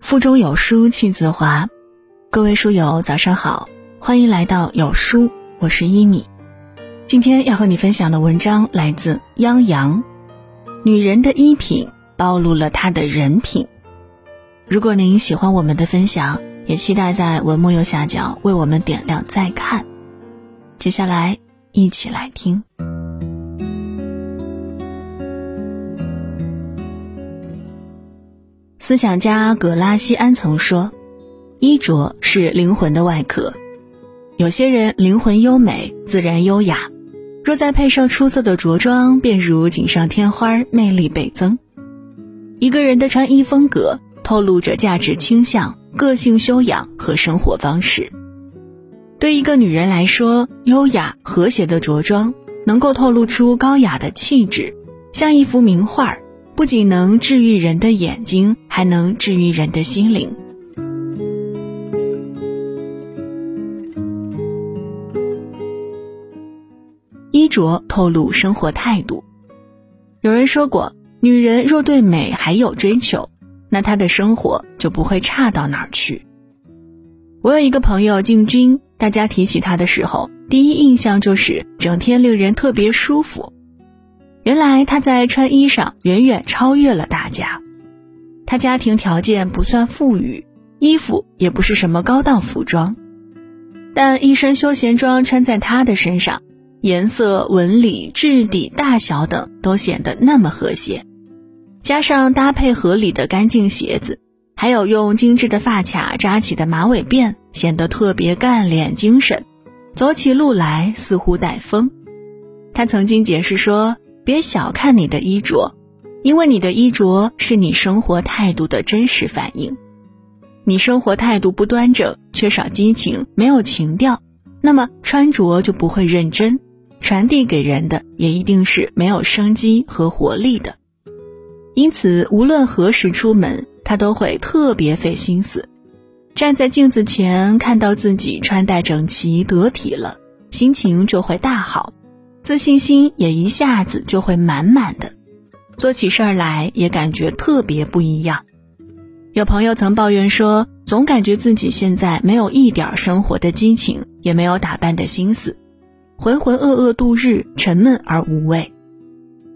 腹中有书气自华，各位书友早上好，欢迎来到有书，我是一米。今天要和你分享的文章来自央阳，女人的衣品暴露了她的人品。如果您喜欢我们的分享，也期待在文末右下角为我们点亮再看。接下来一起来听。思想家葛拉西安曾说：“衣着是灵魂的外壳。有些人灵魂优美，自然优雅，若再配上出色的着装，便如锦上添花，魅力倍增。一个人的穿衣风格，透露着价值倾向、个性修养和生活方式。对一个女人来说，优雅和谐的着装能够透露出高雅的气质，像一幅名画。”不仅能治愈人的眼睛，还能治愈人的心灵。衣着透露生活态度。有人说过，女人若对美还有追求，那她的生活就不会差到哪儿去。我有一个朋友静君，大家提起她的时候，第一印象就是整天令人特别舒服。原来他在穿衣上远远超越了大家，他家庭条件不算富裕，衣服也不是什么高档服装，但一身休闲装穿在他的身上，颜色、纹理、质地、大小等都显得那么和谐，加上搭配合理的干净鞋子，还有用精致的发卡扎起的马尾辫，显得特别干练精神，走起路来似乎带风。他曾经解释说。别小看你的衣着，因为你的衣着是你生活态度的真实反应。你生活态度不端正，缺少激情，没有情调，那么穿着就不会认真，传递给人的也一定是没有生机和活力的。因此，无论何时出门，他都会特别费心思。站在镜子前，看到自己穿戴整齐得体了，心情就会大好。自信心也一下子就会满满的，做起事儿来也感觉特别不一样。有朋友曾抱怨说，总感觉自己现在没有一点生活的激情，也没有打扮的心思，浑浑噩噩度日，沉闷而无味。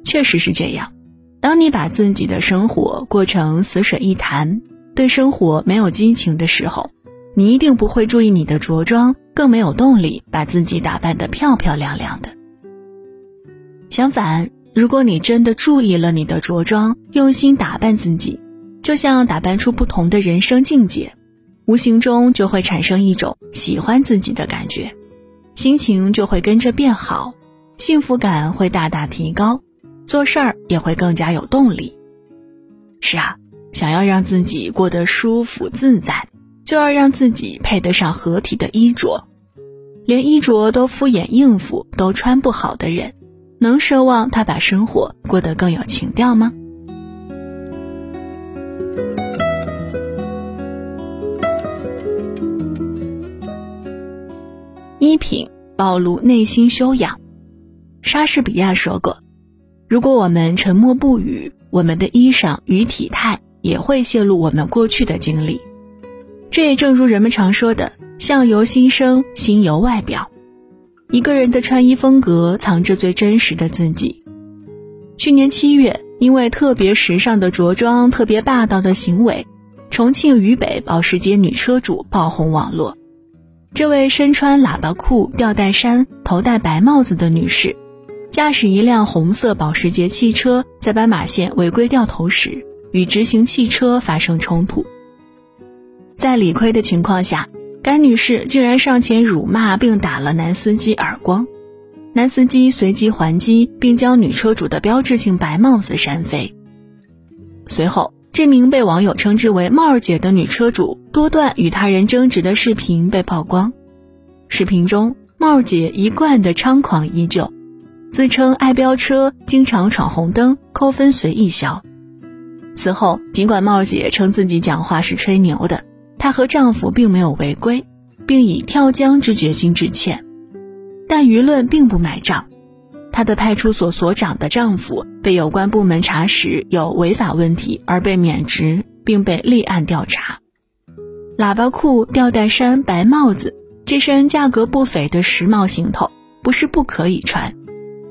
确实是这样，当你把自己的生活过成死水一潭，对生活没有激情的时候，你一定不会注意你的着装，更没有动力把自己打扮得漂漂亮亮的。相反，如果你真的注意了你的着装，用心打扮自己，就像打扮出不同的人生境界，无形中就会产生一种喜欢自己的感觉，心情就会跟着变好，幸福感会大大提高，做事儿也会更加有动力。是啊，想要让自己过得舒服自在，就要让自己配得上合体的衣着，连衣着都敷衍应付、都穿不好的人。能奢望他把生活过得更有情调吗？衣品暴露内心修养。莎士比亚说过：“如果我们沉默不语，我们的衣裳与体态也会泄露我们过去的经历。”这也正如人们常说的：“相由心生，心由外表。”一个人的穿衣风格藏着最真实的自己。去年七月，因为特别时尚的着装、特别霸道的行为，重庆渝北保时捷女车主爆红网络。这位身穿喇叭裤、吊带衫、头戴白帽子的女士，驾驶一辆红色保时捷汽车在斑马线违规掉头时，与直行汽车发生冲突。在理亏的情况下。该女士竟然上前辱骂并打了男司机耳光，男司机随即还击，并将女车主的标志性白帽子扇飞。随后，这名被网友称之为“帽儿姐”的女车主多段与他人争执的视频被曝光。视频中，帽儿姐一贯的猖狂依旧，自称爱飙车，经常闯红灯，扣分随意消。此后，尽管帽儿姐称自己讲话是吹牛的。她和丈夫并没有违规，并以跳江之决心致歉，但舆论并不买账。她的派出所所长的丈夫被有关部门查实有违法问题而被免职，并被立案调查。喇叭裤、吊带衫、白帽子，这身价格不菲的时髦行头，不是不可以穿，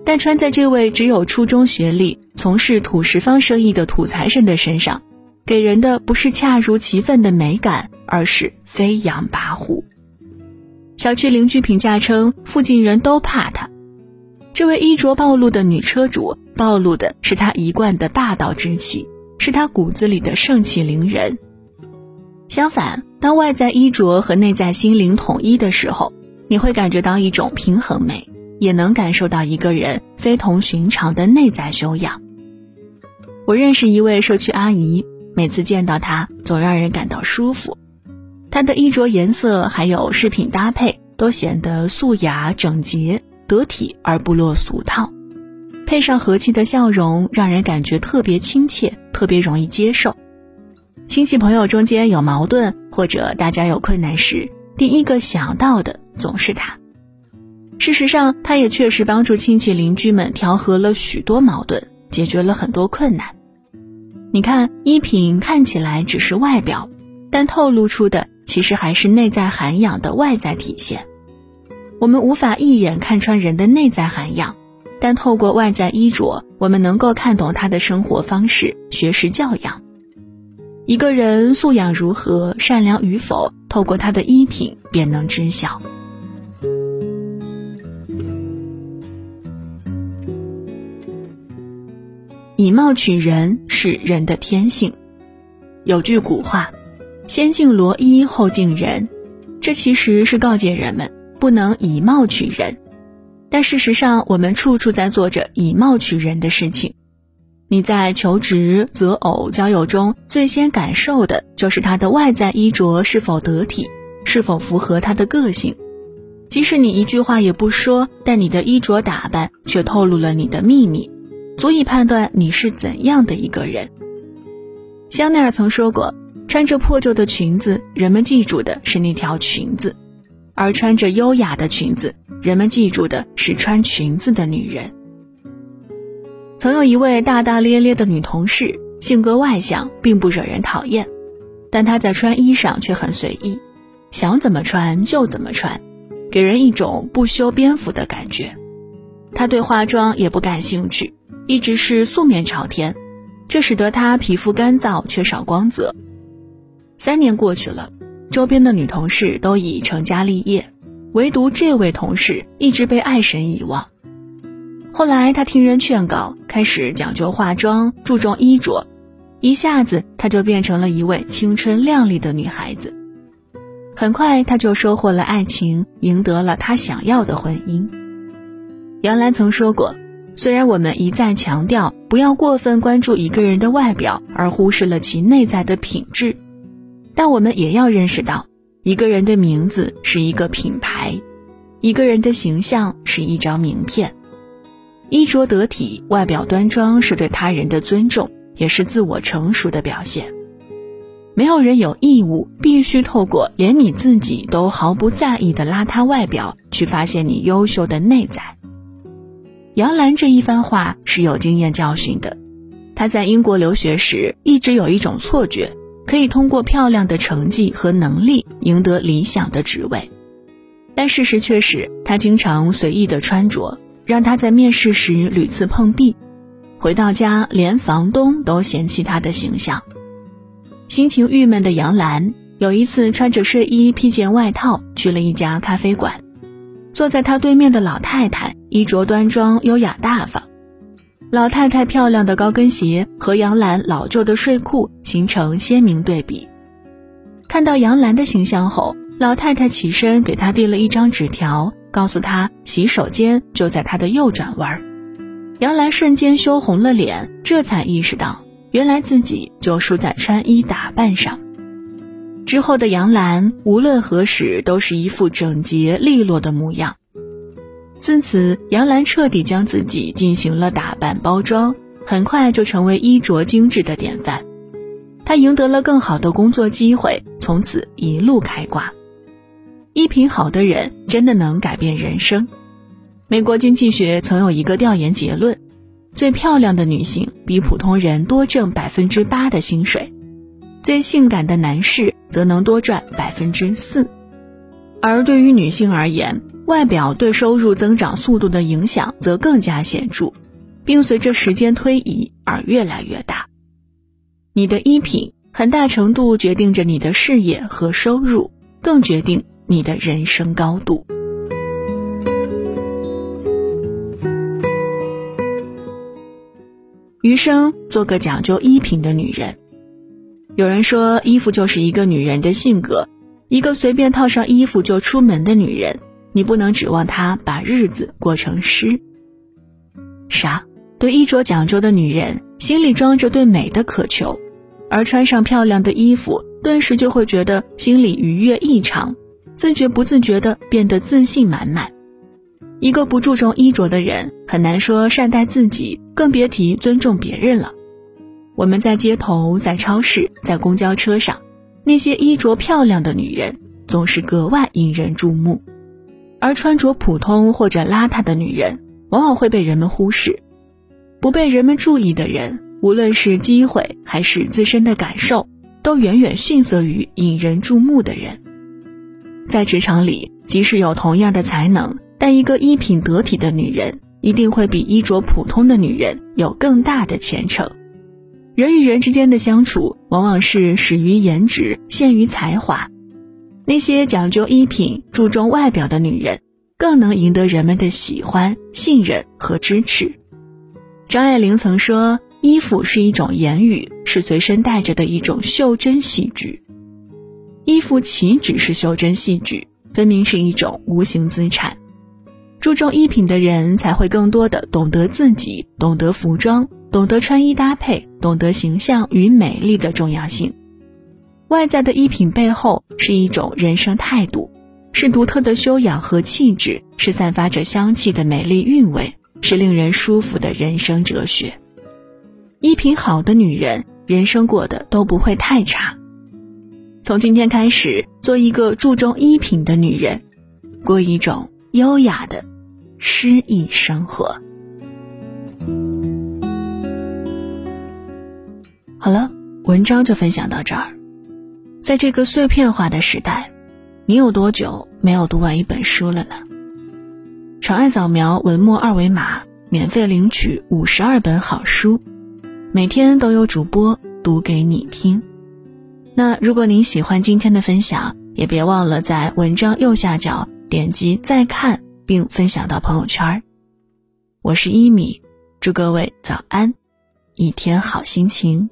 但穿在这位只有初中学历、从事土石方生意的土财神的身上，给人的不是恰如其分的美感，而是飞扬跋扈。小区邻居评价称，附近人都怕她。这位衣着暴露的女车主，暴露的是她一贯的霸道之气，是她骨子里的盛气凌人。相反，当外在衣着和内在心灵统一的时候，你会感觉到一种平衡美，也能感受到一个人非同寻常的内在修养。我认识一位社区阿姨，每次见到他，总让人感到舒服。他的衣着颜色还有饰品搭配，都显得素雅、整洁、得体而不落俗套，配上和气的笑容，让人感觉特别亲切，特别容易接受。亲戚朋友中间有矛盾，或者大家有困难时，第一个想到的总是他。事实上，他也确实帮助亲戚邻居们调和了许多矛盾，解决了很多困难。你看，衣品看起来只是外表，但透露出的其实还是内在涵养的外在体现。我们无法一眼看穿人的内在涵养，但透过外在衣着，我们能够看懂他的生活方式、学识教养。一个人素养如何、善良与否，透过他的衣品便能知晓。以貌取人是人的天性。有句古话：“先敬罗衣，后敬人。”这其实是告诫人们不能以貌取人。但事实上，我们处处在做着以貌取人的事情。你在求职、择偶、交友中，最先感受的就是他的外在衣着是否得体，是否符合他的个性。即使你一句话也不说，但你的衣着打扮却透露了你的秘密，足以判断你是怎样的一个人。香奈儿曾说过：“穿着破旧的裙子，人们记住的是那条裙子；而穿着优雅的裙子，人们记住的是穿裙子的女人。”曾有一位大大咧咧的女同事，性格外向，并不惹人讨厌，但她在穿衣上却很随意，想怎么穿就怎么穿，给人一种不修边幅的感觉。她对化妆也不感兴趣，一直是素面朝天，这使得她皮肤干燥，缺少光泽。三年过去了，周边的女同事都已成家立业，唯独这位同事一直被爱神遗忘。后来，她听人劝告，开始讲究化妆，注重衣着，一下子她就变成了一位青春靓丽的女孩子。很快，她就收获了爱情，赢得了她想要的婚姻。杨澜曾说过：“虽然我们一再强调不要过分关注一个人的外表，而忽视了其内在的品质，但我们也要认识到，一个人的名字是一个品牌，一个人的形象是一张名片。”衣着得体、外表端庄是对他人的尊重，也是自我成熟的表现。没有人有义务必须透过连你自己都毫不在意的邋遢外表去发现你优秀的内在。杨澜这一番话是有经验教训的。她在英国留学时一直有一种错觉，可以通过漂亮的成绩和能力赢得理想的职位，但事实却是她经常随意的穿着。让他在面试时屡次碰壁，回到家连房东都嫌弃他的形象。心情郁闷的杨澜有一次穿着睡衣披件外套去了一家咖啡馆，坐在她对面的老太太衣着端庄优雅大方，老太太漂亮的高跟鞋和杨澜老旧的睡裤形成鲜明对比。看到杨澜的形象后，老太太起身给她递了一张纸条。告诉她洗手间就在她的右转弯，杨澜瞬间羞红了脸，这才意识到原来自己就输在穿衣打扮上。之后的杨澜无论何时都是一副整洁利落的模样。自此，杨澜彻底将自己进行了打扮包装，很快就成为衣着精致的典范。她赢得了更好的工作机会，从此一路开挂。衣品好的人真的能改变人生。美国经济学曾有一个调研结论：最漂亮的女性比普通人多挣百分之八的薪水，最性感的男士则能多赚百分之四。而对于女性而言，外表对收入增长速度的影响则更加显著，并随着时间推移而越来越大。你的衣品很大程度决定着你的事业和收入，更决定你的人生高度。余生做个讲究衣品的女人。有人说，衣服就是一个女人的性格。一个随便套上衣服就出门的女人，你不能指望她把日子过成诗。啥？对衣着讲究的女人，心里装着对美的渴求，而穿上漂亮的衣服，顿时就会觉得心里愉悦异常，自觉不自觉的变得自信满满。一个不注重衣着的人，很难说善待自己，更别提尊重别人了。我们在街头、在超市、在公交车上，那些衣着漂亮的女人总是格外引人注目，而穿着普通或者邋遢的女人，往往会被人们忽视。不被人们注意的人，无论是机会还是自身的感受，都远远逊色于引人注目的人。在职场里，即使有同样的才能，但一个衣品得体的女人，一定会比衣着普通的女人有更大的前程。人与人之间的相处，往往是始于颜值，陷于才华。那些讲究衣品、注重外表的女人，更能赢得人们的喜欢、信任和支持。张爱玲曾说：“衣服是一种言语，是随身带着的一种袖珍戏剧。衣服岂止是袖珍戏剧，分明是一种无形资产。”注重衣品的人才会更多的懂得自己，懂得服装，懂得穿衣搭配，懂得形象与美丽的重要性。外在的衣品背后是一种人生态度，是独特的修养和气质，是散发着香气的美丽韵味，是令人舒服的人生哲学。衣品好的女人，人生过得都不会太差。从今天开始，做一个注重衣品的女人，过一种优雅的。诗意生活。好了，文章就分享到这儿。在这个碎片化的时代，你有多久没有读完一本书了呢？长按扫描文末二维码，免费领取五十二本好书，每天都有主播读给你听。那如果您喜欢今天的分享，也别忘了在文章右下角点击再看。并分享到朋友圈。我是一米，祝各位早安，一天好心情。